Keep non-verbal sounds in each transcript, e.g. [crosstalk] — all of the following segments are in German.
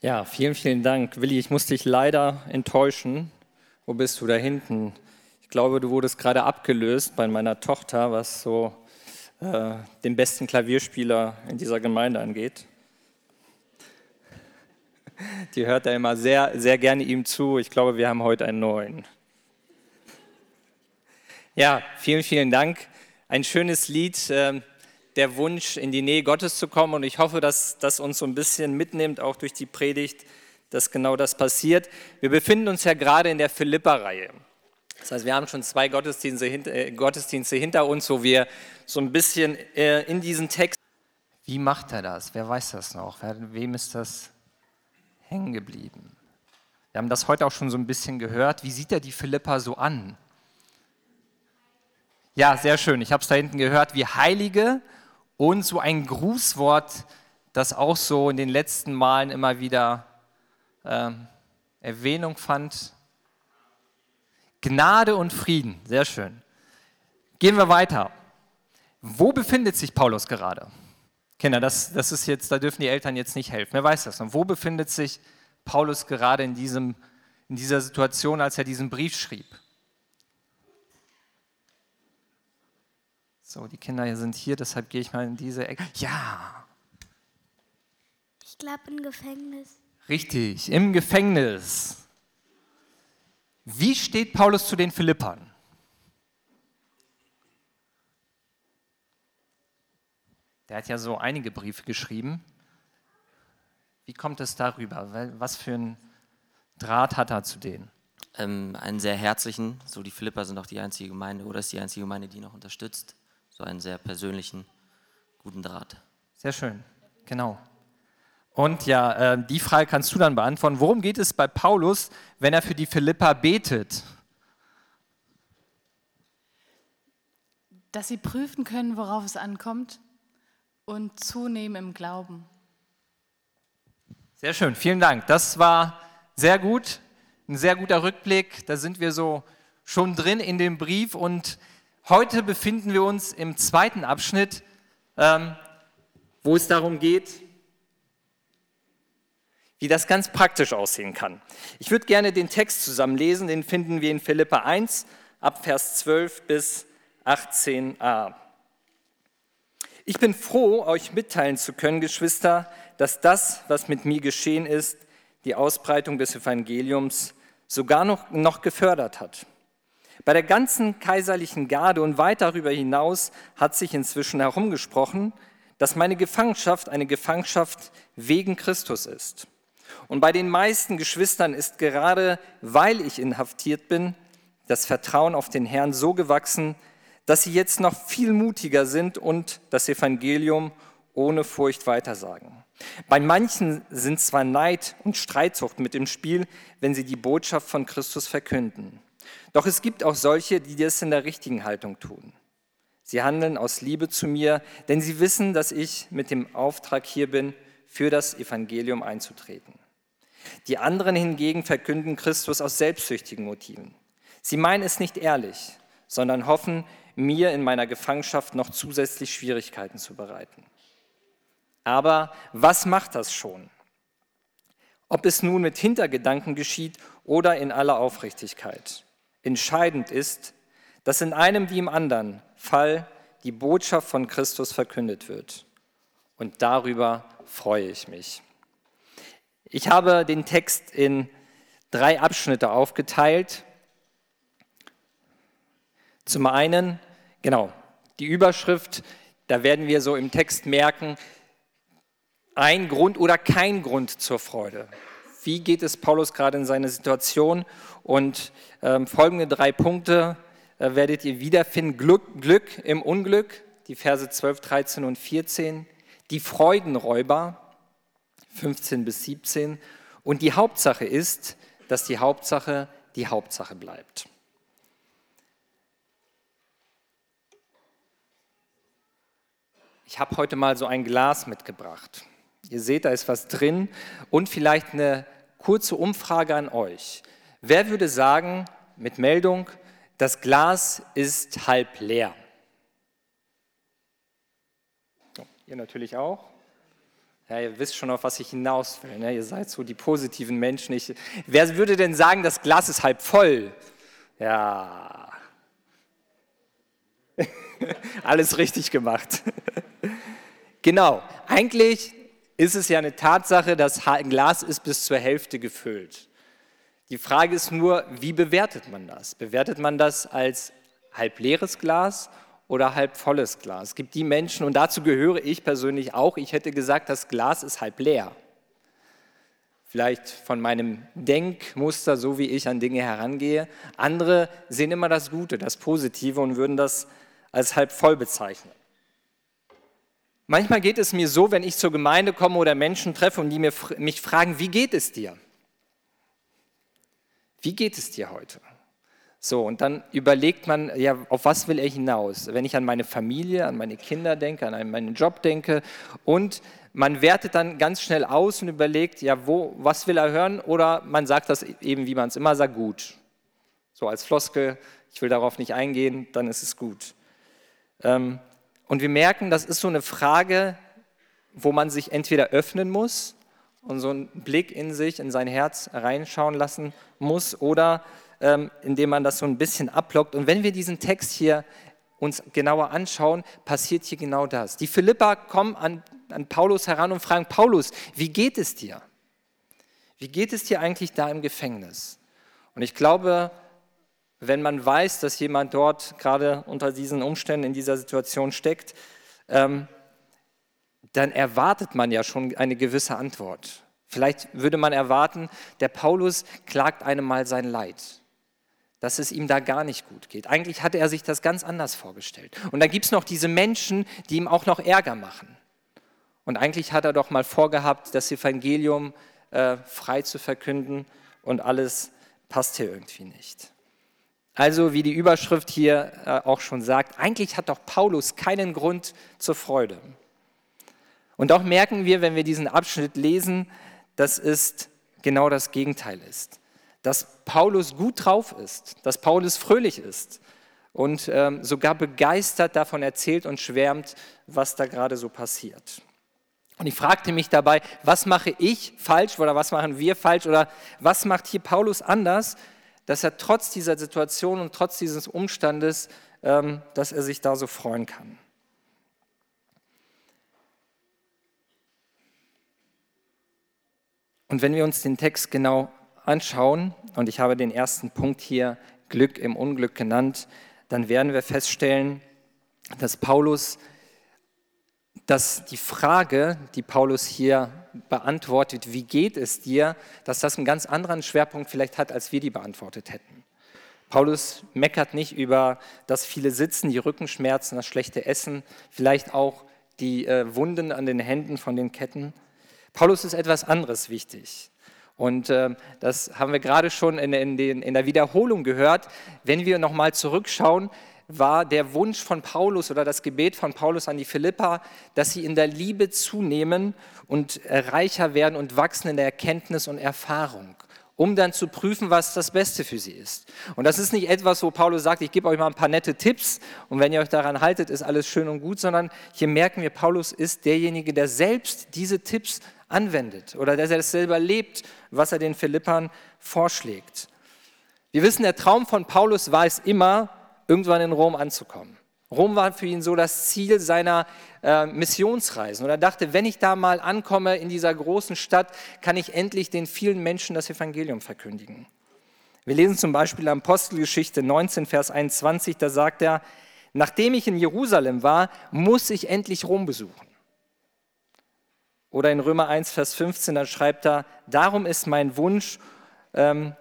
Ja, vielen, vielen Dank. Willi, ich muss dich leider enttäuschen. Wo bist du da hinten? Ich glaube, du wurdest gerade abgelöst bei meiner Tochter, was so äh, den besten Klavierspieler in dieser Gemeinde angeht. Die hört da immer sehr, sehr gerne ihm zu. Ich glaube, wir haben heute einen neuen. Ja, vielen, vielen Dank. Ein schönes Lied, äh, der Wunsch, in die Nähe Gottes zu kommen. Und ich hoffe, dass das uns so ein bisschen mitnimmt, auch durch die Predigt, dass genau das passiert. Wir befinden uns ja gerade in der Philippa-Reihe. Das heißt, wir haben schon zwei Gottesdienste, äh, Gottesdienste hinter uns, wo wir so ein bisschen äh, in diesen Text. Wie macht er das? Wer weiß das noch? Wem ist das hängen geblieben? Wir haben das heute auch schon so ein bisschen gehört. Wie sieht er die Philippa so an? Ja, sehr schön. Ich habe es da hinten gehört, wie Heilige und so ein Grußwort, das auch so in den letzten Malen immer wieder äh, Erwähnung fand. Gnade und Frieden, sehr schön. Gehen wir weiter. Wo befindet sich Paulus gerade? Kinder, das, das ist jetzt, da dürfen die Eltern jetzt nicht helfen. Wer weiß das noch? Wo befindet sich Paulus gerade in, diesem, in dieser Situation, als er diesen Brief schrieb? So, die Kinder sind hier, deshalb gehe ich mal in diese Ecke. Ja. Ich glaube im Gefängnis. Richtig, im Gefängnis. Wie steht Paulus zu den Philippern? Der hat ja so einige Briefe geschrieben. Wie kommt es darüber? Was für ein Draht hat er zu denen? Ähm, einen sehr herzlichen, so die Philipper sind auch die einzige Gemeinde oder ist die einzige Gemeinde, die ihn noch unterstützt so einen sehr persönlichen, guten Draht. Sehr schön, genau. Und ja, äh, die Frage kannst du dann beantworten. Worum geht es bei Paulus, wenn er für die Philippa betet? Dass sie prüfen können, worauf es ankommt und zunehmen im Glauben. Sehr schön, vielen Dank. Das war sehr gut, ein sehr guter Rückblick. Da sind wir so schon drin in dem Brief und Heute befinden wir uns im zweiten Abschnitt, ähm, wo es darum geht, wie das ganz praktisch aussehen kann. Ich würde gerne den Text zusammen lesen, den finden wir in Philippa 1 ab Vers 12 bis 18a. Ich bin froh, euch mitteilen zu können, Geschwister, dass das, was mit mir geschehen ist, die Ausbreitung des Evangeliums sogar noch, noch gefördert hat. Bei der ganzen kaiserlichen Garde und weit darüber hinaus hat sich inzwischen herumgesprochen, dass meine Gefangenschaft eine Gefangenschaft wegen Christus ist. Und bei den meisten Geschwistern ist gerade, weil ich inhaftiert bin, das Vertrauen auf den Herrn so gewachsen, dass sie jetzt noch viel mutiger sind und das Evangelium ohne Furcht weitersagen. Bei manchen sind zwar Neid und Streitsucht mit im Spiel, wenn sie die Botschaft von Christus verkünden. Doch es gibt auch solche, die das in der richtigen Haltung tun. Sie handeln aus Liebe zu mir, denn sie wissen, dass ich mit dem Auftrag hier bin, für das Evangelium einzutreten. Die anderen hingegen verkünden Christus aus selbstsüchtigen Motiven. Sie meinen es nicht ehrlich, sondern hoffen, mir in meiner Gefangenschaft noch zusätzlich Schwierigkeiten zu bereiten. Aber was macht das schon? Ob es nun mit Hintergedanken geschieht oder in aller Aufrichtigkeit. Entscheidend ist, dass in einem wie im anderen Fall die Botschaft von Christus verkündet wird. Und darüber freue ich mich. Ich habe den Text in drei Abschnitte aufgeteilt. Zum einen, genau, die Überschrift, da werden wir so im Text merken, ein Grund oder kein Grund zur Freude. Wie geht es Paulus gerade in seiner Situation? Und ähm, folgende drei Punkte äh, werdet ihr wiederfinden. Glück, Glück im Unglück, die Verse 12, 13 und 14. Die Freudenräuber, 15 bis 17. Und die Hauptsache ist, dass die Hauptsache die Hauptsache bleibt. Ich habe heute mal so ein Glas mitgebracht. Ihr seht, da ist was drin und vielleicht eine kurze Umfrage an euch. Wer würde sagen, mit Meldung, das Glas ist halb leer? Ihr natürlich auch. Ja, ihr wisst schon, auf was ich hinaus will. Ne? Ihr seid so die positiven Menschen. Ich, wer würde denn sagen, das Glas ist halb voll? Ja. [laughs] Alles richtig gemacht. [laughs] genau. Eigentlich ist es ja eine Tatsache, das Glas ist bis zur Hälfte gefüllt. Die Frage ist nur, wie bewertet man das? Bewertet man das als halb leeres Glas oder halb volles Glas? Es gibt die Menschen, und dazu gehöre ich persönlich auch, ich hätte gesagt, das Glas ist halb leer. Vielleicht von meinem Denkmuster, so wie ich an Dinge herangehe. Andere sehen immer das Gute, das Positive und würden das als halb voll bezeichnen. Manchmal geht es mir so, wenn ich zur Gemeinde komme oder Menschen treffe und die mich fragen, wie geht es dir? Wie geht es dir heute? So, und dann überlegt man, ja, auf was will er hinaus? Wenn ich an meine Familie, an meine Kinder denke, an meinen Job denke und man wertet dann ganz schnell aus und überlegt, ja, wo, was will er hören? Oder man sagt das eben, wie man es immer sagt, gut. So als Floskel, ich will darauf nicht eingehen, dann ist es gut. Ähm, und wir merken, das ist so eine Frage, wo man sich entweder öffnen muss und so einen Blick in sich, in sein Herz reinschauen lassen muss oder ähm, indem man das so ein bisschen ablockt. Und wenn wir diesen Text hier uns genauer anschauen, passiert hier genau das. Die Philippa kommen an, an Paulus heran und fragen, Paulus, wie geht es dir? Wie geht es dir eigentlich da im Gefängnis? Und ich glaube, wenn man weiß, dass jemand dort gerade unter diesen Umständen in dieser Situation steckt, ähm, dann erwartet man ja schon eine gewisse Antwort. Vielleicht würde man erwarten, der Paulus klagt einem mal sein Leid, dass es ihm da gar nicht gut geht. Eigentlich hatte er sich das ganz anders vorgestellt. Und dann gibt es noch diese Menschen, die ihm auch noch Ärger machen. Und eigentlich hat er doch mal vorgehabt, das Evangelium äh, frei zu verkünden und alles passt hier irgendwie nicht. Also wie die Überschrift hier äh, auch schon sagt, eigentlich hat doch Paulus keinen Grund zur Freude. Und doch merken wir, wenn wir diesen Abschnitt lesen, dass es genau das Gegenteil ist. Dass Paulus gut drauf ist, dass Paulus fröhlich ist und ähm, sogar begeistert davon erzählt und schwärmt, was da gerade so passiert. Und ich fragte mich dabei, was mache ich falsch oder was machen wir falsch oder was macht hier Paulus anders, dass er trotz dieser Situation und trotz dieses Umstandes, ähm, dass er sich da so freuen kann. Und wenn wir uns den Text genau anschauen, und ich habe den ersten Punkt hier Glück im Unglück genannt, dann werden wir feststellen, dass Paulus, dass die Frage, die Paulus hier beantwortet, wie geht es dir, dass das einen ganz anderen Schwerpunkt vielleicht hat, als wir die beantwortet hätten. Paulus meckert nicht über das viele Sitzen, die Rückenschmerzen, das schlechte Essen, vielleicht auch die äh, Wunden an den Händen von den Ketten. Paulus ist etwas anderes wichtig. Und äh, das haben wir gerade schon in, in, den, in der Wiederholung gehört. Wenn wir nochmal zurückschauen, war der Wunsch von Paulus oder das Gebet von Paulus an die Philippa, dass sie in der Liebe zunehmen und reicher werden und wachsen in der Erkenntnis und Erfahrung, um dann zu prüfen, was das Beste für sie ist. Und das ist nicht etwas, wo Paulus sagt, ich gebe euch mal ein paar nette Tipps und wenn ihr euch daran haltet, ist alles schön und gut, sondern hier merken wir, Paulus ist derjenige, der selbst diese Tipps anwendet oder der das selber lebt, was er den Philippern vorschlägt. Wir wissen, der Traum von Paulus war es immer, irgendwann in Rom anzukommen. Rom war für ihn so das Ziel seiner äh, Missionsreisen. Und er dachte, wenn ich da mal ankomme in dieser großen Stadt, kann ich endlich den vielen Menschen das Evangelium verkündigen. Wir lesen zum Beispiel Apostelgeschichte 19, Vers 21, da sagt er, nachdem ich in Jerusalem war, muss ich endlich Rom besuchen. Oder in Römer 1, Vers 15, da schreibt er, darum ist mein Wunsch, ähm,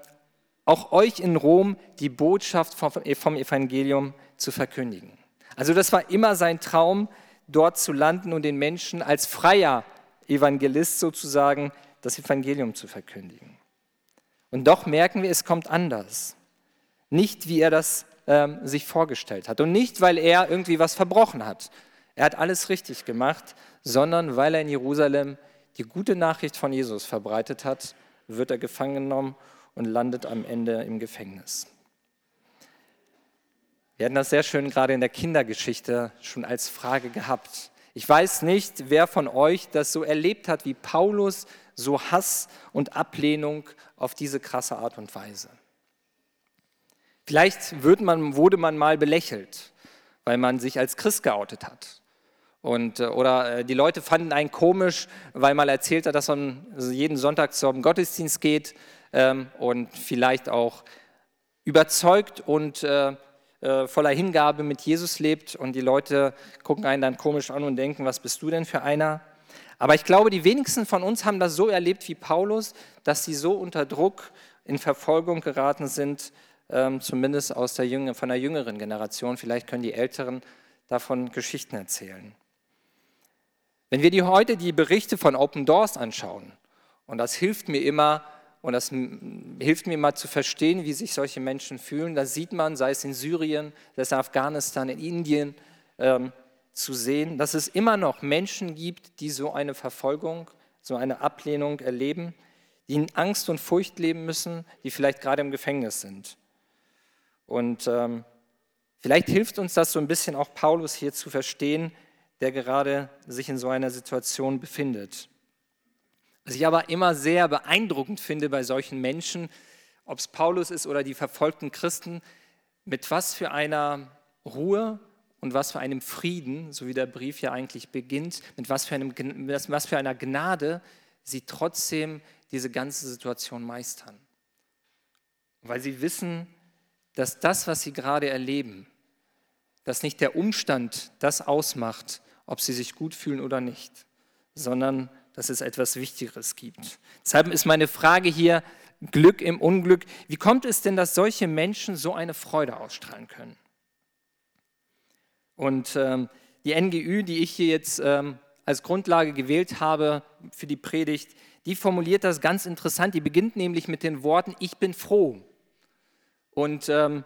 auch euch in Rom die Botschaft vom Evangelium zu verkündigen. Also das war immer sein Traum, dort zu landen und den Menschen als freier Evangelist sozusagen das Evangelium zu verkündigen. Und doch merken wir, es kommt anders. Nicht, wie er das ähm, sich vorgestellt hat und nicht, weil er irgendwie was verbrochen hat. Er hat alles richtig gemacht, sondern weil er in Jerusalem die gute Nachricht von Jesus verbreitet hat, wird er gefangen genommen und landet am Ende im Gefängnis. Wir hatten das sehr schön gerade in der Kindergeschichte schon als Frage gehabt. Ich weiß nicht, wer von euch das so erlebt hat wie Paulus, so Hass und Ablehnung auf diese krasse Art und Weise. Vielleicht man, wurde man mal belächelt, weil man sich als Christ geoutet hat. Und, äh, oder äh, die Leute fanden einen komisch, weil man erzählt hat, dass man jeden Sonntag zum Gottesdienst geht ähm, und vielleicht auch überzeugt und äh, äh, voller Hingabe mit Jesus lebt. Und die Leute gucken einen dann komisch an und denken, was bist du denn für einer? Aber ich glaube, die wenigsten von uns haben das so erlebt wie Paulus, dass sie so unter Druck in Verfolgung geraten sind, ähm, zumindest aus der Jünger, von der jüngeren Generation. Vielleicht können die Älteren davon Geschichten erzählen. Wenn wir die heute die Berichte von Open Doors anschauen, und das hilft mir immer, und das hilft mir immer zu verstehen, wie sich solche Menschen fühlen, da sieht man, sei es in Syrien, sei es in Afghanistan, in Indien, ähm, zu sehen, dass es immer noch Menschen gibt, die so eine Verfolgung, so eine Ablehnung erleben, die in Angst und Furcht leben müssen, die vielleicht gerade im Gefängnis sind. Und ähm, vielleicht hilft uns das so ein bisschen auch Paulus hier zu verstehen, der gerade sich in so einer Situation befindet. Was ich aber immer sehr beeindruckend finde bei solchen Menschen, ob es Paulus ist oder die verfolgten Christen, mit was für einer Ruhe und was für einem Frieden, so wie der Brief ja eigentlich beginnt, mit was für, einem, was für einer Gnade sie trotzdem diese ganze Situation meistern. Weil sie wissen, dass das, was sie gerade erleben, dass nicht der Umstand das ausmacht, ob sie sich gut fühlen oder nicht, sondern dass es etwas Wichtigeres gibt. Deshalb ist meine Frage hier, Glück im Unglück, wie kommt es denn, dass solche Menschen so eine Freude ausstrahlen können? Und ähm, die NGÜ, die ich hier jetzt ähm, als Grundlage gewählt habe für die Predigt, die formuliert das ganz interessant. Die beginnt nämlich mit den Worten, ich bin froh. Und ähm,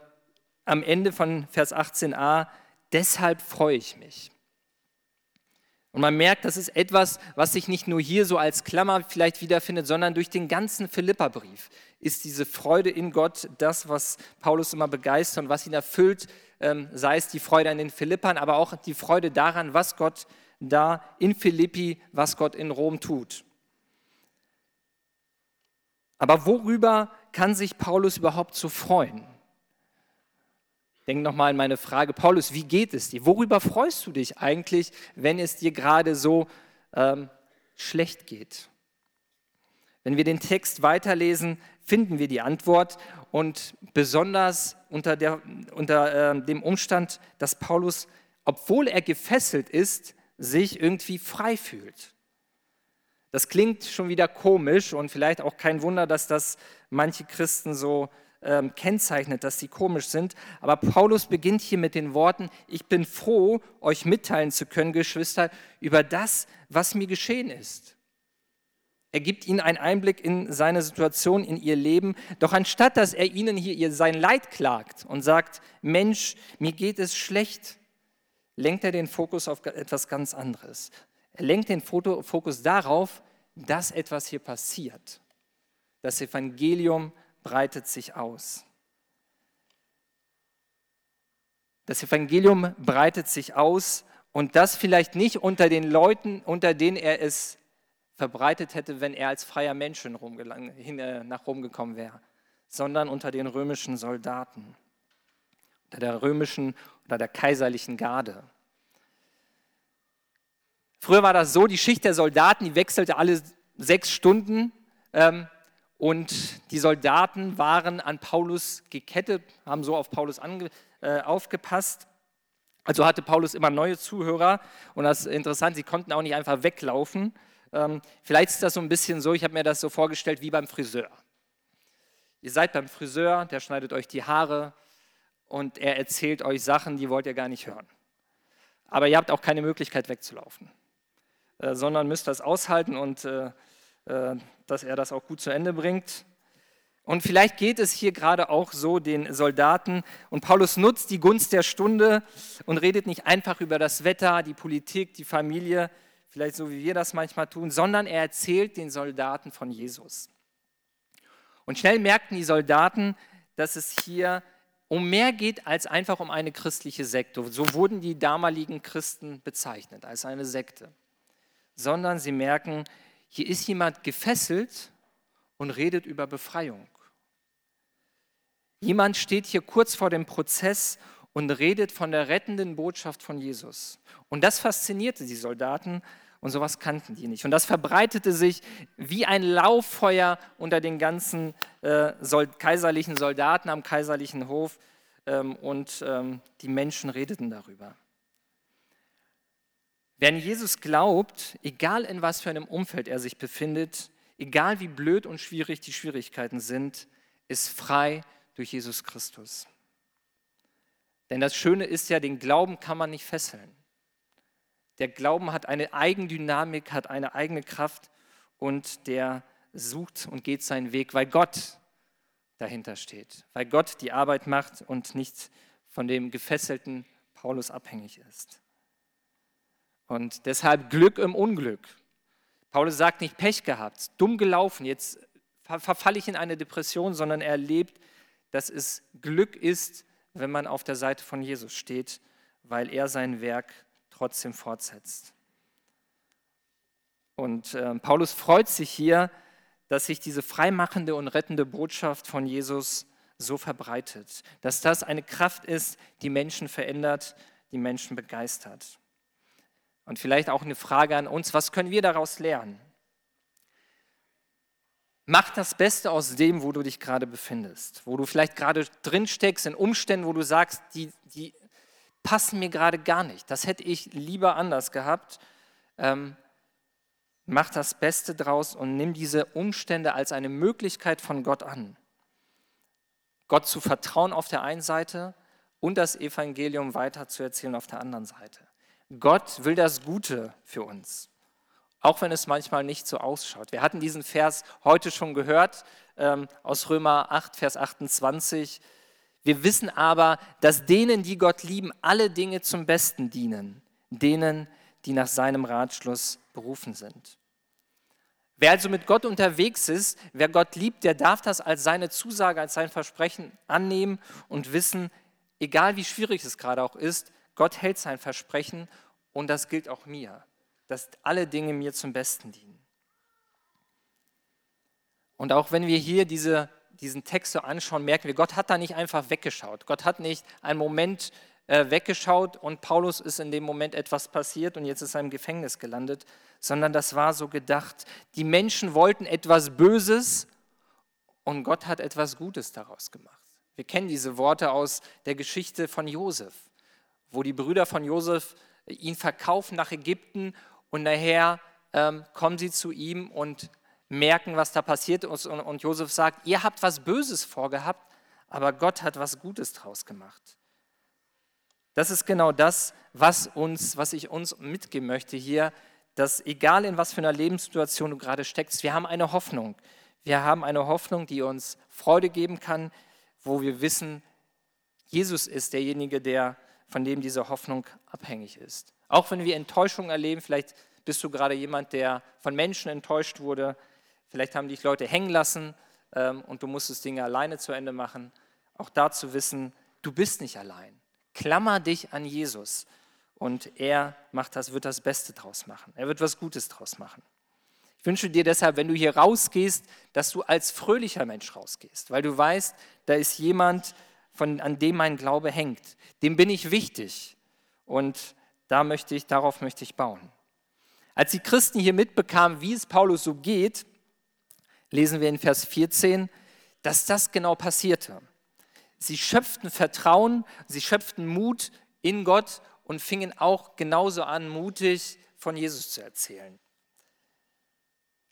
am Ende von Vers 18a, deshalb freue ich mich. Und man merkt, das ist etwas, was sich nicht nur hier so als Klammer vielleicht wiederfindet, sondern durch den ganzen Philipperbrief ist diese Freude in Gott das, was Paulus immer begeistert und was ihn erfüllt, ähm, sei es die Freude an den Philippern, aber auch die Freude daran, was Gott da in Philippi, was Gott in Rom tut. Aber worüber kann sich Paulus überhaupt so freuen? Denk nochmal an meine Frage, Paulus, wie geht es dir? Worüber freust du dich eigentlich, wenn es dir gerade so ähm, schlecht geht? Wenn wir den Text weiterlesen, finden wir die Antwort und besonders unter, der, unter äh, dem Umstand, dass Paulus, obwohl er gefesselt ist, sich irgendwie frei fühlt. Das klingt schon wieder komisch und vielleicht auch kein Wunder, dass das manche Christen so ähm, kennzeichnet, dass sie komisch sind. Aber Paulus beginnt hier mit den Worten, ich bin froh, euch mitteilen zu können, Geschwister, über das, was mir geschehen ist. Er gibt ihnen einen Einblick in seine Situation, in ihr Leben. Doch anstatt dass er ihnen hier sein Leid klagt und sagt, Mensch, mir geht es schlecht, lenkt er den Fokus auf etwas ganz anderes. Er lenkt den Fokus darauf, dass etwas hier passiert. Das Evangelium breitet sich aus. Das Evangelium breitet sich aus und das vielleicht nicht unter den Leuten, unter denen er es verbreitet hätte, wenn er als freier Mensch äh, nach Rom gekommen wäre, sondern unter den römischen Soldaten, unter der römischen oder der kaiserlichen Garde. Früher war das so, die Schicht der Soldaten, die wechselte alle sechs Stunden. Ähm, und die Soldaten waren an Paulus gekettet, haben so auf Paulus ange, äh, aufgepasst. Also hatte Paulus immer neue Zuhörer. Und das ist interessant, sie konnten auch nicht einfach weglaufen. Ähm, vielleicht ist das so ein bisschen so, ich habe mir das so vorgestellt wie beim Friseur. Ihr seid beim Friseur, der schneidet euch die Haare und er erzählt euch Sachen, die wollt ihr gar nicht hören. Aber ihr habt auch keine Möglichkeit wegzulaufen, äh, sondern müsst das aushalten und äh, äh, dass er das auch gut zu Ende bringt. Und vielleicht geht es hier gerade auch so den Soldaten. Und Paulus nutzt die Gunst der Stunde und redet nicht einfach über das Wetter, die Politik, die Familie, vielleicht so wie wir das manchmal tun, sondern er erzählt den Soldaten von Jesus. Und schnell merkten die Soldaten, dass es hier um mehr geht als einfach um eine christliche Sekte. So wurden die damaligen Christen bezeichnet, als eine Sekte. Sondern sie merken, hier ist jemand gefesselt und redet über Befreiung. Jemand steht hier kurz vor dem Prozess und redet von der rettenden Botschaft von Jesus. Und das faszinierte die Soldaten und sowas kannten die nicht. Und das verbreitete sich wie ein Lauffeuer unter den ganzen äh, Sol kaiserlichen Soldaten am kaiserlichen Hof ähm, und ähm, die Menschen redeten darüber. Wer an Jesus glaubt, egal in was für einem Umfeld er sich befindet, egal wie blöd und schwierig die Schwierigkeiten sind, ist frei durch Jesus Christus. Denn das Schöne ist ja, den Glauben kann man nicht fesseln. Der Glauben hat eine Eigendynamik, hat eine eigene Kraft und der sucht und geht seinen Weg, weil Gott dahinter steht, weil Gott die Arbeit macht und nicht von dem gefesselten Paulus abhängig ist. Und deshalb Glück im Unglück. Paulus sagt nicht Pech gehabt, dumm gelaufen, jetzt verfalle ich in eine Depression, sondern er erlebt, dass es Glück ist, wenn man auf der Seite von Jesus steht, weil er sein Werk trotzdem fortsetzt. Und äh, Paulus freut sich hier, dass sich diese freimachende und rettende Botschaft von Jesus so verbreitet, dass das eine Kraft ist, die Menschen verändert, die Menschen begeistert. Und vielleicht auch eine Frage an uns, was können wir daraus lernen? Mach das Beste aus dem, wo du dich gerade befindest, wo du vielleicht gerade drin steckst, in Umständen, wo du sagst, die, die passen mir gerade gar nicht. Das hätte ich lieber anders gehabt. Ähm, mach das Beste draus und nimm diese Umstände als eine Möglichkeit von Gott an. Gott zu vertrauen auf der einen Seite und das Evangelium weiterzuerzählen auf der anderen Seite. Gott will das Gute für uns, auch wenn es manchmal nicht so ausschaut. Wir hatten diesen Vers heute schon gehört ähm, aus Römer 8, Vers 28. Wir wissen aber, dass denen, die Gott lieben, alle Dinge zum Besten dienen, denen, die nach seinem Ratschluss berufen sind. Wer also mit Gott unterwegs ist, wer Gott liebt, der darf das als seine Zusage, als sein Versprechen annehmen und wissen, egal wie schwierig es gerade auch ist, Gott hält sein Versprechen und das gilt auch mir, dass alle Dinge mir zum Besten dienen. Und auch wenn wir hier diese diesen Text so anschauen, merken wir, Gott hat da nicht einfach weggeschaut. Gott hat nicht einen Moment äh, weggeschaut und Paulus ist in dem Moment etwas passiert und jetzt ist er im Gefängnis gelandet, sondern das war so gedacht. Die Menschen wollten etwas Böses und Gott hat etwas Gutes daraus gemacht. Wir kennen diese Worte aus der Geschichte von Josef, wo die Brüder von Josef ihn verkaufen nach Ägypten und nachher ähm, kommen sie zu ihm und merken, was da passiert ist. Und Josef sagt, ihr habt was Böses vorgehabt, aber Gott hat was Gutes draus gemacht. Das ist genau das, was, uns, was ich uns mitgeben möchte hier, dass egal in was für einer Lebenssituation du gerade steckst, wir haben eine Hoffnung. Wir haben eine Hoffnung, die uns Freude geben kann, wo wir wissen, Jesus ist derjenige, der, von dem diese Hoffnung abhängig ist. Auch wenn wir Enttäuschung erleben, vielleicht bist du gerade jemand, der von Menschen enttäuscht wurde, Vielleicht haben dich Leute hängen lassen ähm, und du musstest Dinge alleine zu Ende machen. Auch da zu wissen, du bist nicht allein. Klammer dich an Jesus und er macht das, wird das Beste draus machen. Er wird was Gutes draus machen. Ich wünsche dir deshalb, wenn du hier rausgehst, dass du als fröhlicher Mensch rausgehst, weil du weißt, da ist jemand, von, an dem mein Glaube hängt. Dem bin ich wichtig und da möchte ich, darauf möchte ich bauen. Als die Christen hier mitbekamen, wie es Paulus so geht, lesen wir in Vers 14, dass das genau passierte. Sie schöpften Vertrauen, sie schöpften Mut in Gott und fingen auch genauso an, mutig von Jesus zu erzählen.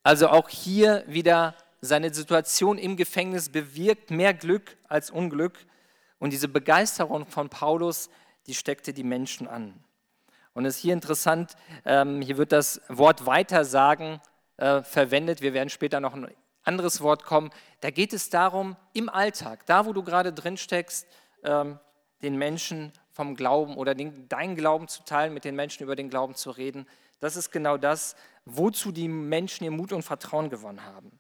Also auch hier wieder seine Situation im Gefängnis bewirkt mehr Glück als Unglück. Und diese Begeisterung von Paulus, die steckte die Menschen an. Und es ist hier interessant, ähm, hier wird das Wort Weitersagen äh, verwendet. Wir werden später noch ein anderes Wort kommen. Da geht es darum, im Alltag, da wo du gerade drin steckst, ähm, den Menschen vom Glauben oder den, deinen Glauben zu teilen, mit den Menschen über den Glauben zu reden. Das ist genau das, wozu die Menschen ihr Mut und Vertrauen gewonnen haben.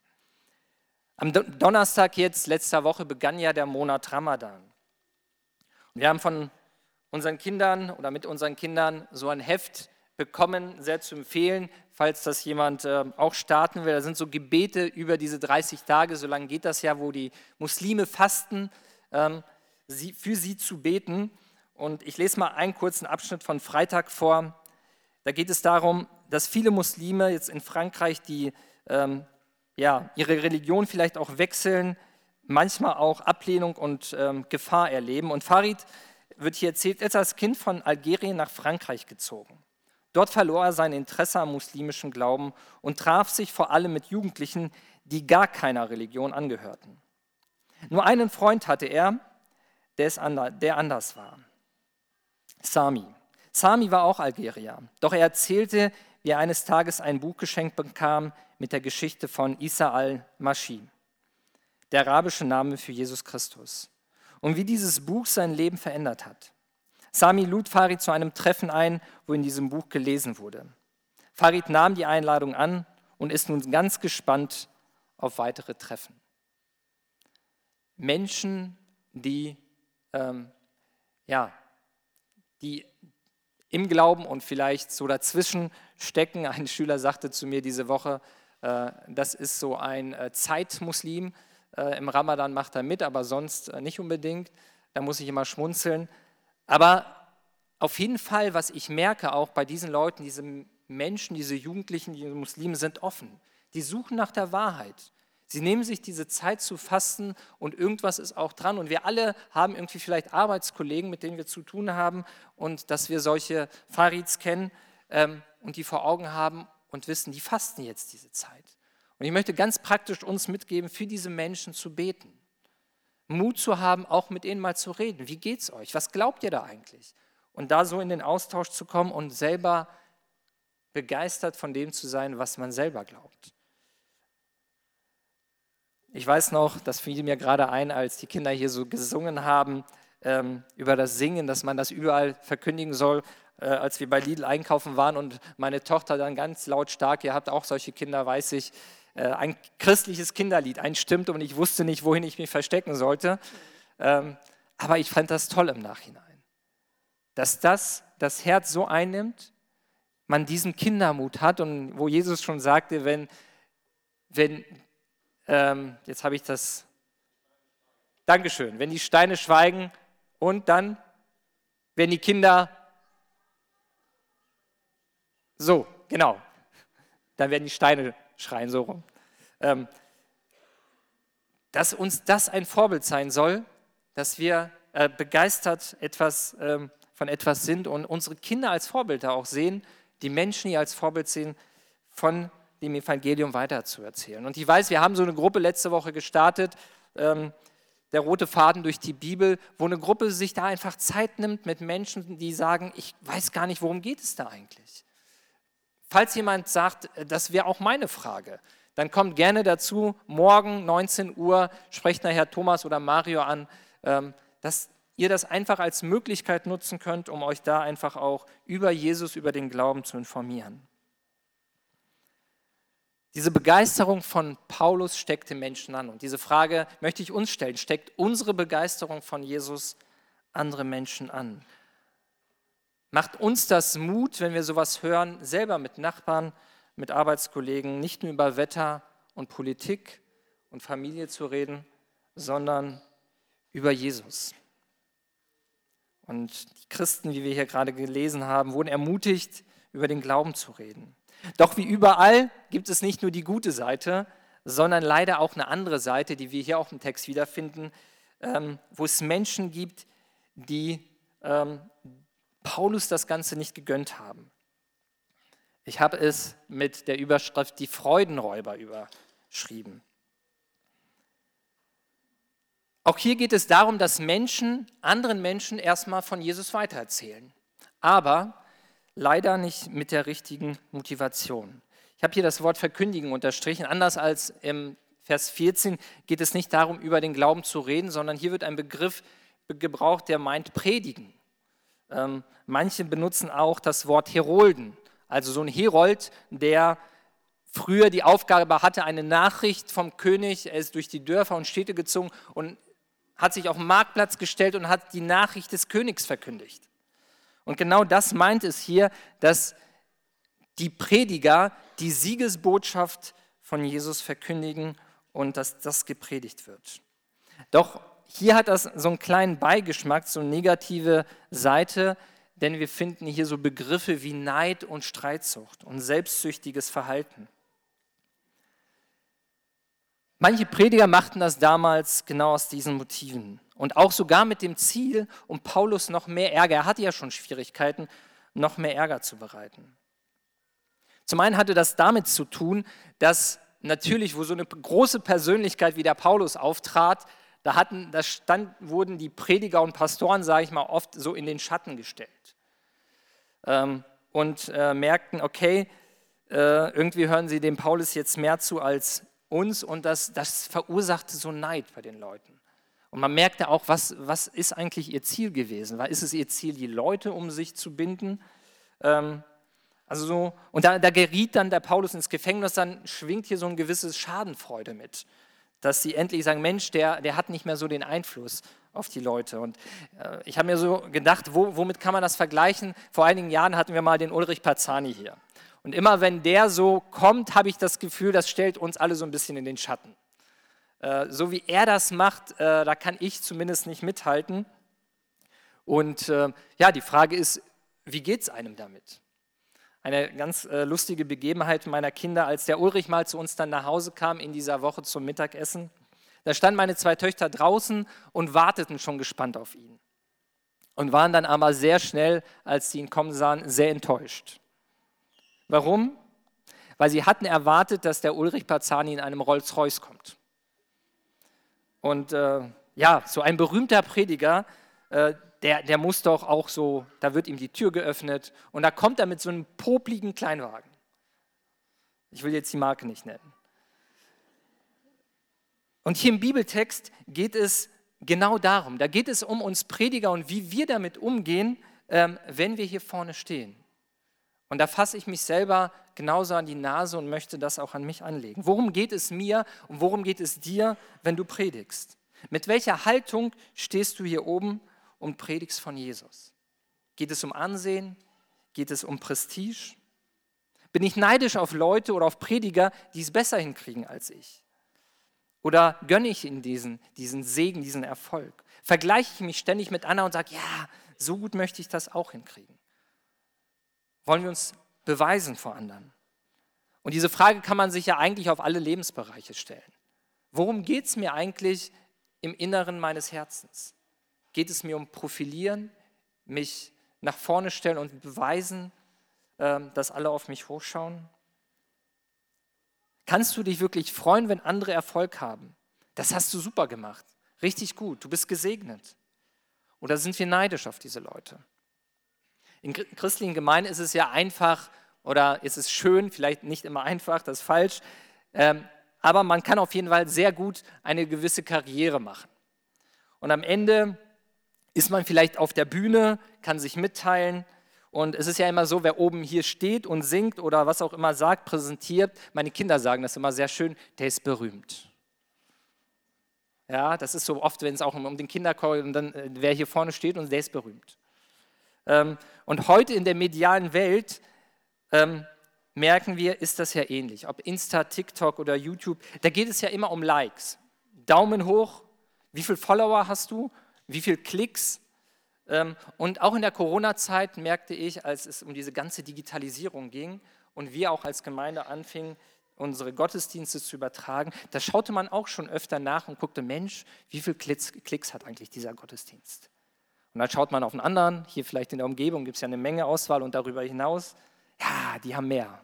Am Donnerstag jetzt, letzter Woche, begann ja der Monat Ramadan. Wir haben von unseren Kindern oder mit unseren Kindern so ein Heft bekommen, sehr zu empfehlen, falls das jemand äh, auch starten will. Da sind so Gebete über diese 30 Tage, so lange geht das ja, wo die Muslime fasten, ähm, sie, für sie zu beten. Und ich lese mal einen kurzen Abschnitt von Freitag vor. Da geht es darum, dass viele Muslime jetzt in Frankreich, die ähm, ja, ihre Religion vielleicht auch wechseln, manchmal auch Ablehnung und ähm, Gefahr erleben. Und Farid wird hier erzählt, er ist als Kind von Algerien nach Frankreich gezogen. Dort verlor er sein Interesse am muslimischen Glauben und traf sich vor allem mit Jugendlichen, die gar keiner Religion angehörten. Nur einen Freund hatte er, der anders war. Sami. Sami war auch Algerier, doch er erzählte, wie er eines Tages ein Buch geschenkt bekam mit der Geschichte von Isa al-Mashi, der arabische Name für Jesus Christus, und wie dieses Buch sein Leben verändert hat. Sami lud Farid zu einem Treffen ein, wo in diesem Buch gelesen wurde. Farid nahm die Einladung an und ist nun ganz gespannt auf weitere Treffen. Menschen, die, ähm, ja, die im Glauben und vielleicht so dazwischen stecken. Ein Schüler sagte zu mir diese Woche, äh, das ist so ein äh, Zeitmuslim. Äh, Im Ramadan macht er mit, aber sonst äh, nicht unbedingt. Da muss ich immer schmunzeln. Aber auf jeden Fall, was ich merke auch bei diesen Leuten, diese Menschen, diese Jugendlichen, diese Muslime sind offen. Die suchen nach der Wahrheit. Sie nehmen sich diese Zeit zu fasten und irgendwas ist auch dran. Und wir alle haben irgendwie vielleicht Arbeitskollegen, mit denen wir zu tun haben und dass wir solche Farids kennen ähm, und die vor Augen haben und wissen, die fasten jetzt diese Zeit. Und ich möchte ganz praktisch uns mitgeben, für diese Menschen zu beten. Mut zu haben, auch mit ihnen mal zu reden. Wie geht's euch? Was glaubt ihr da eigentlich? Und da so in den Austausch zu kommen und selber begeistert von dem zu sein, was man selber glaubt. Ich weiß noch, das fiel mir gerade ein, als die Kinder hier so gesungen haben ähm, über das Singen, dass man das überall verkündigen soll. Äh, als wir bei Lidl einkaufen waren und meine Tochter dann ganz lautstark, ihr habt auch solche Kinder, weiß ich, ein christliches Kinderlied einstimmt und ich wusste nicht, wohin ich mich verstecken sollte. Ähm, aber ich fand das toll im Nachhinein, dass das das Herz so einnimmt, man diesen Kindermut hat und wo Jesus schon sagte, wenn, wenn ähm, jetzt habe ich das, Dankeschön, wenn die Steine schweigen und dann, wenn die Kinder, so, genau, dann werden die Steine schreien so rum. Ähm, dass uns das ein Vorbild sein soll, dass wir äh, begeistert etwas, ähm, von etwas sind und unsere Kinder als Vorbilder auch sehen, die Menschen hier als Vorbild sehen, von dem Evangelium weiterzuerzählen. Und ich weiß, wir haben so eine Gruppe letzte Woche gestartet, ähm, der rote Faden durch die Bibel, wo eine Gruppe sich da einfach Zeit nimmt mit Menschen, die sagen, ich weiß gar nicht, worum geht es da eigentlich. Falls jemand sagt, äh, das wäre auch meine Frage, dann kommt gerne dazu, morgen 19 Uhr, sprecht nachher Thomas oder Mario an, ähm, dass ihr das einfach als Möglichkeit nutzen könnt, um euch da einfach auch über Jesus, über den Glauben zu informieren. Diese Begeisterung von Paulus steckte Menschen an. Und diese Frage möchte ich uns stellen. Steckt unsere Begeisterung von Jesus andere Menschen an? Macht uns das Mut, wenn wir sowas hören, selber mit Nachbarn, mit Arbeitskollegen, nicht nur über Wetter und Politik und Familie zu reden, sondern über Jesus. Und die Christen, wie wir hier gerade gelesen haben, wurden ermutigt, über den Glauben zu reden. Doch wie überall gibt es nicht nur die gute Seite, sondern leider auch eine andere Seite, die wir hier auch im Text wiederfinden, ähm, wo es Menschen gibt, die ähm, Paulus das Ganze nicht gegönnt haben. Ich habe es mit der Überschrift die Freudenräuber überschrieben. Auch hier geht es darum, dass Menschen anderen Menschen erstmal von Jesus weitererzählen, aber leider nicht mit der richtigen Motivation. Ich habe hier das Wort verkündigen unterstrichen. Anders als im Vers 14 geht es nicht darum, über den Glauben zu reden, sondern hier wird ein Begriff gebraucht, der meint predigen. Ähm, manche benutzen auch das Wort Herolden, also so ein Herold, der früher die Aufgabe hatte, eine Nachricht vom König, er ist durch die Dörfer und Städte gezogen und hat sich auf den Marktplatz gestellt und hat die Nachricht des Königs verkündigt. Und genau das meint es hier, dass die Prediger die Siegesbotschaft von Jesus verkündigen und dass das gepredigt wird. Doch hier hat das so einen kleinen Beigeschmack, so eine negative Seite, denn wir finden hier so Begriffe wie Neid und Streitsucht und selbstsüchtiges Verhalten. Manche Prediger machten das damals genau aus diesen Motiven und auch sogar mit dem Ziel, um Paulus noch mehr Ärger, er hatte ja schon Schwierigkeiten, noch mehr Ärger zu bereiten. Zum einen hatte das damit zu tun, dass natürlich, wo so eine große Persönlichkeit wie der Paulus auftrat, da, hatten, da stand, wurden die Prediger und Pastoren, sage ich mal, oft so in den Schatten gestellt ähm, und äh, merkten, okay, äh, irgendwie hören sie dem Paulus jetzt mehr zu als uns und das, das verursachte so Neid bei den Leuten. Und man merkte auch, was, was ist eigentlich ihr Ziel gewesen? War, ist es ihr Ziel, die Leute um sich zu binden? Ähm, also so, und da, da geriet dann der Paulus ins Gefängnis, dann schwingt hier so ein gewisses Schadenfreude mit dass sie endlich sagen, Mensch, der, der hat nicht mehr so den Einfluss auf die Leute. Und äh, ich habe mir so gedacht, wo, womit kann man das vergleichen? Vor einigen Jahren hatten wir mal den Ulrich Pazani hier. Und immer wenn der so kommt, habe ich das Gefühl, das stellt uns alle so ein bisschen in den Schatten. Äh, so wie er das macht, äh, da kann ich zumindest nicht mithalten. Und äh, ja, die Frage ist, wie geht es einem damit? Eine ganz äh, lustige Begebenheit meiner Kinder, als der Ulrich mal zu uns dann nach Hause kam in dieser Woche zum Mittagessen. Da standen meine zwei Töchter draußen und warteten schon gespannt auf ihn. Und waren dann aber sehr schnell, als sie ihn kommen sahen, sehr enttäuscht. Warum? Weil sie hatten erwartet, dass der Ulrich Pazani in einem Rolls-Royce kommt. Und äh, ja, so ein berühmter Prediger, äh, der, der muss doch auch so, da wird ihm die Tür geöffnet und da kommt er mit so einem popligen Kleinwagen. Ich will jetzt die Marke nicht nennen. Und hier im Bibeltext geht es genau darum. Da geht es um uns Prediger und wie wir damit umgehen, ähm, wenn wir hier vorne stehen. Und da fasse ich mich selber genauso an die Nase und möchte das auch an mich anlegen. Worum geht es mir und worum geht es dir, wenn du predigst? Mit welcher Haltung stehst du hier oben und predigst von Jesus? Geht es um Ansehen? Geht es um Prestige? Bin ich neidisch auf Leute oder auf Prediger, die es besser hinkriegen als ich? Oder gönne ich ihnen diesen, diesen Segen, diesen Erfolg? Vergleiche ich mich ständig mit anderen und sage, ja, so gut möchte ich das auch hinkriegen? Wollen wir uns beweisen vor anderen? Und diese Frage kann man sich ja eigentlich auf alle Lebensbereiche stellen. Worum geht es mir eigentlich im Inneren meines Herzens? Geht es mir um Profilieren, mich nach vorne stellen und beweisen, ähm, dass alle auf mich hochschauen? Kannst du dich wirklich freuen, wenn andere Erfolg haben? Das hast du super gemacht. Richtig gut. Du bist gesegnet. Oder sind wir neidisch auf diese Leute? In christlichen Gemeinden ist es ja einfach oder ist es schön, vielleicht nicht immer einfach, das ist falsch, ähm, aber man kann auf jeden Fall sehr gut eine gewisse Karriere machen. Und am Ende ist man vielleicht auf der Bühne, kann sich mitteilen. Und es ist ja immer so, wer oben hier steht und singt oder was auch immer sagt, präsentiert, meine Kinder sagen das immer sehr schön, der ist berühmt. Ja, das ist so oft, wenn es auch um den Kinderchor und dann äh, wer hier vorne steht und der ist berühmt. Ähm, und heute in der medialen Welt ähm, merken wir, ist das ja ähnlich. Ob Insta, TikTok oder YouTube, da geht es ja immer um Likes. Daumen hoch, wie viele Follower hast du wie viele Klicks. Ähm, und auch in der Corona-Zeit merkte ich, als es um diese ganze Digitalisierung ging und wir auch als Gemeinde anfingen, unsere Gottesdienste zu übertragen, da schaute man auch schon öfter nach und guckte, Mensch, wie viele Klicks, Klicks hat eigentlich dieser Gottesdienst? Und dann schaut man auf einen anderen, hier vielleicht in der Umgebung gibt es ja eine Menge Auswahl und darüber hinaus, ja, die haben mehr.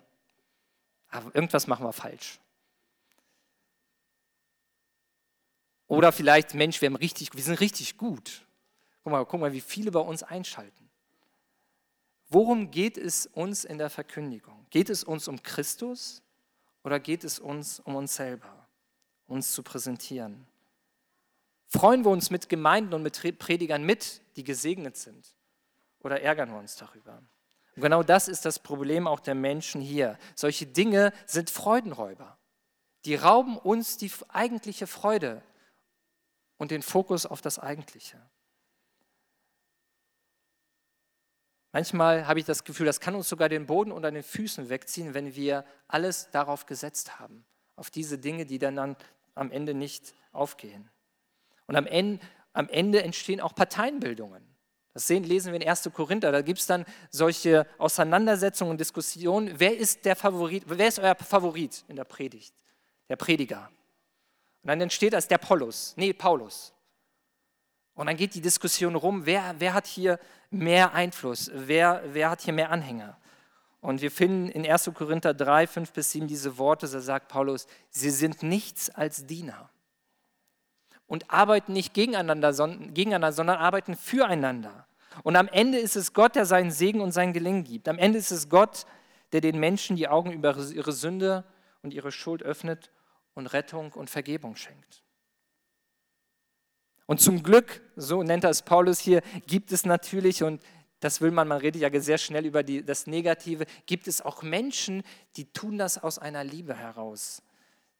Aber irgendwas machen wir falsch. Oder vielleicht, Mensch, wir, haben richtig, wir sind richtig gut. Guck mal, guck mal, wie viele bei uns einschalten. Worum geht es uns in der Verkündigung? Geht es uns um Christus oder geht es uns um uns selber, uns zu präsentieren? Freuen wir uns mit Gemeinden und mit Predigern mit, die gesegnet sind? Oder ärgern wir uns darüber? Und genau das ist das Problem auch der Menschen hier. Solche Dinge sind Freudenräuber. Die rauben uns die eigentliche Freude und den Fokus auf das Eigentliche. Manchmal habe ich das Gefühl, das kann uns sogar den Boden unter den Füßen wegziehen, wenn wir alles darauf gesetzt haben, auf diese Dinge, die dann, am Ende nicht aufgehen. Und am Ende, am Ende entstehen auch Parteienbildungen. Das sehen, lesen wir in 1. Korinther. Da gibt es dann solche Auseinandersetzungen und Diskussionen. Wer ist der Favorit? Wer ist euer Favorit in der Predigt? Der Prediger. Und dann entsteht das der Paulus. Nee, Paulus. Und dann geht die Diskussion rum, wer, wer hat hier mehr Einfluss? Wer, wer hat hier mehr Anhänger? Und wir finden in 1. Korinther 3, 5 bis 7 diese Worte, da sagt Paulus, sie sind nichts als Diener und arbeiten nicht gegeneinander, gegeneinander, sondern arbeiten füreinander. Und am Ende ist es Gott, der seinen Segen und sein Gelingen gibt. Am Ende ist es Gott, der den Menschen die Augen über ihre Sünde und ihre Schuld öffnet und Rettung und Vergebung schenkt. Und zum Glück, so nennt es Paulus hier, gibt es natürlich, und das will man, man redet ja sehr schnell über die, das Negative, gibt es auch Menschen, die tun das aus einer Liebe heraus,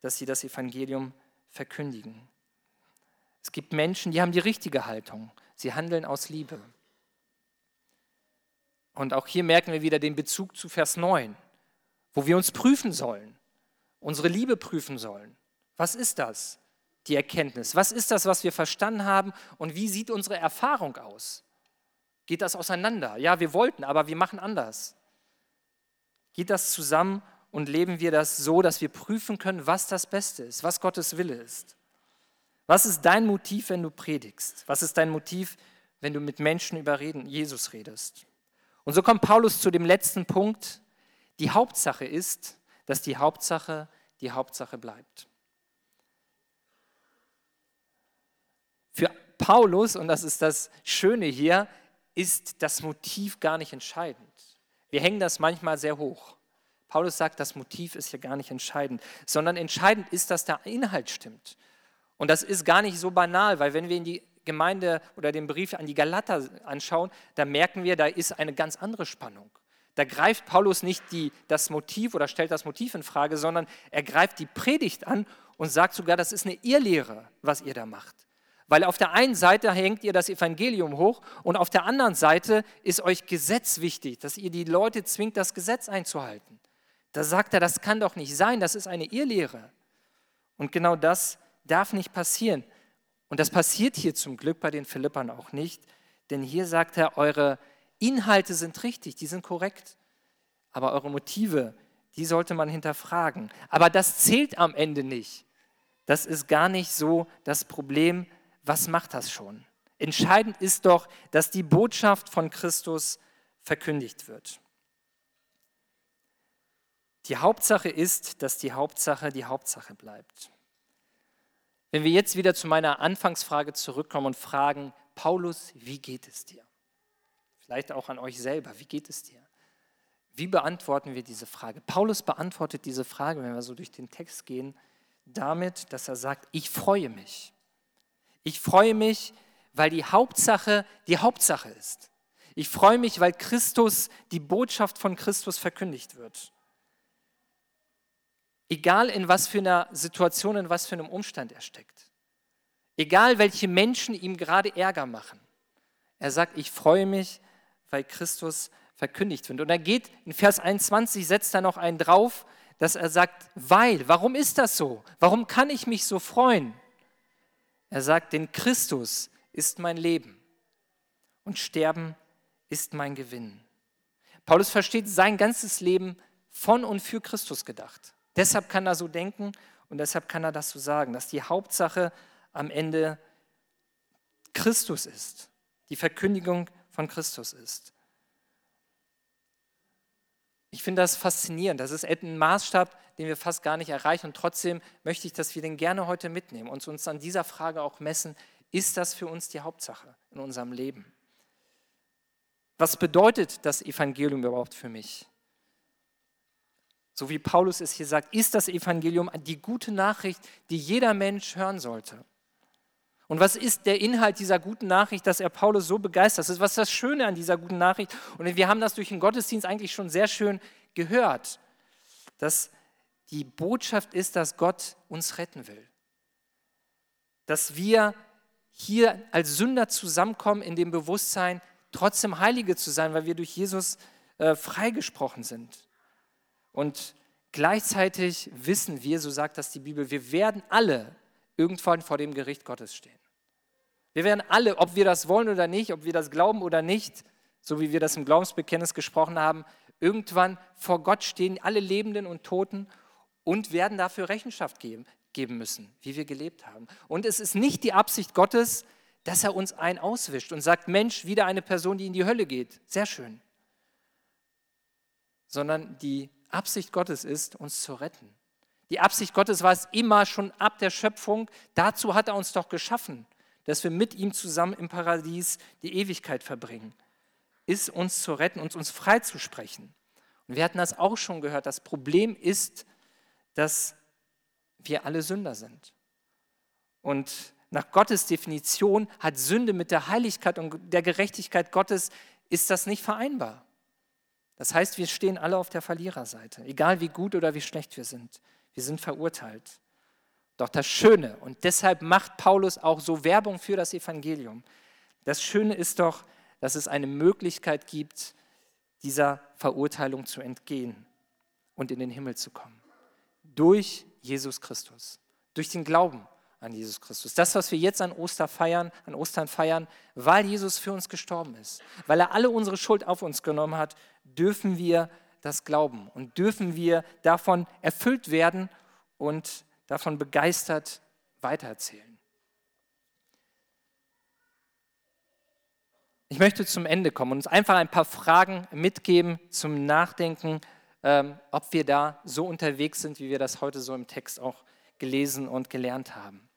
dass sie das Evangelium verkündigen. Es gibt Menschen, die haben die richtige Haltung. Sie handeln aus Liebe. Und auch hier merken wir wieder den Bezug zu Vers 9, wo wir uns prüfen sollen, unsere Liebe prüfen sollen. Was ist das? Die Erkenntnis. Was ist das, was wir verstanden haben und wie sieht unsere Erfahrung aus? Geht das auseinander? Ja, wir wollten, aber wir machen anders. Geht das zusammen und leben wir das so, dass wir prüfen können, was das Beste ist, was Gottes Wille ist? Was ist dein Motiv, wenn du predigst? Was ist dein Motiv, wenn du mit Menschen über Reden, Jesus redest? Und so kommt Paulus zu dem letzten Punkt. Die Hauptsache ist, dass die Hauptsache die Hauptsache bleibt. Für Paulus, und das ist das Schöne hier, ist das Motiv gar nicht entscheidend. Wir hängen das manchmal sehr hoch. Paulus sagt, das Motiv ist ja gar nicht entscheidend, sondern entscheidend ist, dass der Inhalt stimmt. Und das ist gar nicht so banal, weil wenn wir in die Gemeinde oder den Brief an die Galater anschauen, da merken wir, da ist eine ganz andere Spannung. Da greift Paulus nicht die, das Motiv oder stellt das Motiv in Frage, sondern er greift die Predigt an und sagt sogar, das ist eine Irrlehre, was ihr da macht. Weil auf der einen Seite hängt ihr das Evangelium hoch und auf der anderen Seite ist euch Gesetz wichtig, dass ihr die Leute zwingt, das Gesetz einzuhalten. Da sagt er, das kann doch nicht sein, das ist eine Irrlehre. Und genau das darf nicht passieren. Und das passiert hier zum Glück bei den Philippern auch nicht, denn hier sagt er, eure Inhalte sind richtig, die sind korrekt, aber eure Motive, die sollte man hinterfragen. Aber das zählt am Ende nicht. Das ist gar nicht so das Problem. Was macht das schon? Entscheidend ist doch, dass die Botschaft von Christus verkündigt wird. Die Hauptsache ist, dass die Hauptsache die Hauptsache bleibt. Wenn wir jetzt wieder zu meiner Anfangsfrage zurückkommen und fragen, Paulus, wie geht es dir? Vielleicht auch an euch selber, wie geht es dir? Wie beantworten wir diese Frage? Paulus beantwortet diese Frage, wenn wir so durch den Text gehen, damit, dass er sagt, ich freue mich. Ich freue mich, weil die Hauptsache die Hauptsache ist. Ich freue mich, weil Christus, die Botschaft von Christus verkündigt wird. Egal in was für einer Situation, in was für einem Umstand er steckt. Egal welche Menschen ihm gerade Ärger machen. Er sagt, ich freue mich, weil Christus verkündigt wird. Und er geht in Vers 21, setzt da noch einen drauf, dass er sagt, weil, warum ist das so? Warum kann ich mich so freuen? Er sagt, denn Christus ist mein Leben und Sterben ist mein Gewinn. Paulus versteht sein ganzes Leben von und für Christus gedacht. Deshalb kann er so denken und deshalb kann er das so sagen, dass die Hauptsache am Ende Christus ist, die Verkündigung von Christus ist. Ich finde das faszinierend. Das ist ein Maßstab, den wir fast gar nicht erreichen. Und trotzdem möchte ich, dass wir den gerne heute mitnehmen und uns an dieser Frage auch messen, ist das für uns die Hauptsache in unserem Leben? Was bedeutet das Evangelium überhaupt für mich? so wie Paulus es hier sagt, ist das Evangelium die gute Nachricht, die jeder Mensch hören sollte. Und was ist der Inhalt dieser guten Nachricht, dass er Paulus so begeistert ist? Was ist das Schöne an dieser guten Nachricht? Und wir haben das durch den Gottesdienst eigentlich schon sehr schön gehört, dass die Botschaft ist, dass Gott uns retten will. Dass wir hier als Sünder zusammenkommen in dem Bewusstsein, trotzdem Heilige zu sein, weil wir durch Jesus äh, freigesprochen sind. Und gleichzeitig wissen wir, so sagt das die Bibel, wir werden alle irgendwann vor dem Gericht Gottes stehen. Wir werden alle, ob wir das wollen oder nicht, ob wir das glauben oder nicht, so wie wir das im Glaubensbekenntnis gesprochen haben, irgendwann vor Gott stehen, alle Lebenden und Toten und werden dafür Rechenschaft geben, geben müssen, wie wir gelebt haben. Und es ist nicht die Absicht Gottes, dass er uns einen auswischt und sagt, Mensch, wieder eine Person, die in die Hölle geht. Sehr schön. Sondern die Absicht Gottes ist, uns zu retten. Die Absicht Gottes war es immer schon ab der Schöpfung. Dazu hat er uns doch geschaffen, dass wir mit ihm zusammen im Paradies die Ewigkeit verbringen. Ist uns zu retten, uns, uns freizusprechen. Und wir hatten das auch schon gehört. Das Problem ist, dass wir alle Sünder sind. Und nach Gottes Definition hat Sünde mit der Heiligkeit und der Gerechtigkeit Gottes, ist das nicht vereinbar. Das heißt, wir stehen alle auf der Verliererseite, egal wie gut oder wie schlecht wir sind. Wir sind verurteilt. Doch das Schöne, und deshalb macht Paulus auch so Werbung für das Evangelium, das Schöne ist doch, dass es eine Möglichkeit gibt, dieser Verurteilung zu entgehen und in den Himmel zu kommen. Durch Jesus Christus, durch den Glauben an Jesus Christus. Das, was wir jetzt an Ostern feiern, an Ostern feiern, weil Jesus für uns gestorben ist, weil er alle unsere Schuld auf uns genommen hat, dürfen wir das glauben und dürfen wir davon erfüllt werden und davon begeistert weitererzählen. Ich möchte zum Ende kommen und uns einfach ein paar Fragen mitgeben zum Nachdenken, ähm, ob wir da so unterwegs sind, wie wir das heute so im Text auch gelesen und gelernt haben.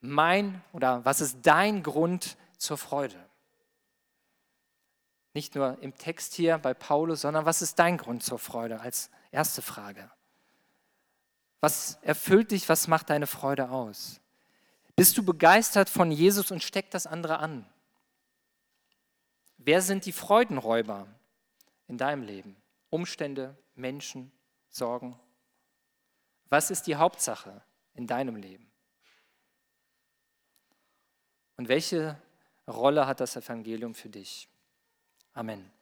Mein oder was ist dein Grund zur Freude? Nicht nur im Text hier bei Paulus, sondern was ist dein Grund zur Freude als erste Frage? Was erfüllt dich, was macht deine Freude aus? Bist du begeistert von Jesus und steckt das andere an? Wer sind die Freudenräuber in deinem Leben? Umstände, Menschen, Sorgen? Was ist die Hauptsache in deinem Leben? Und welche Rolle hat das Evangelium für dich? Amen.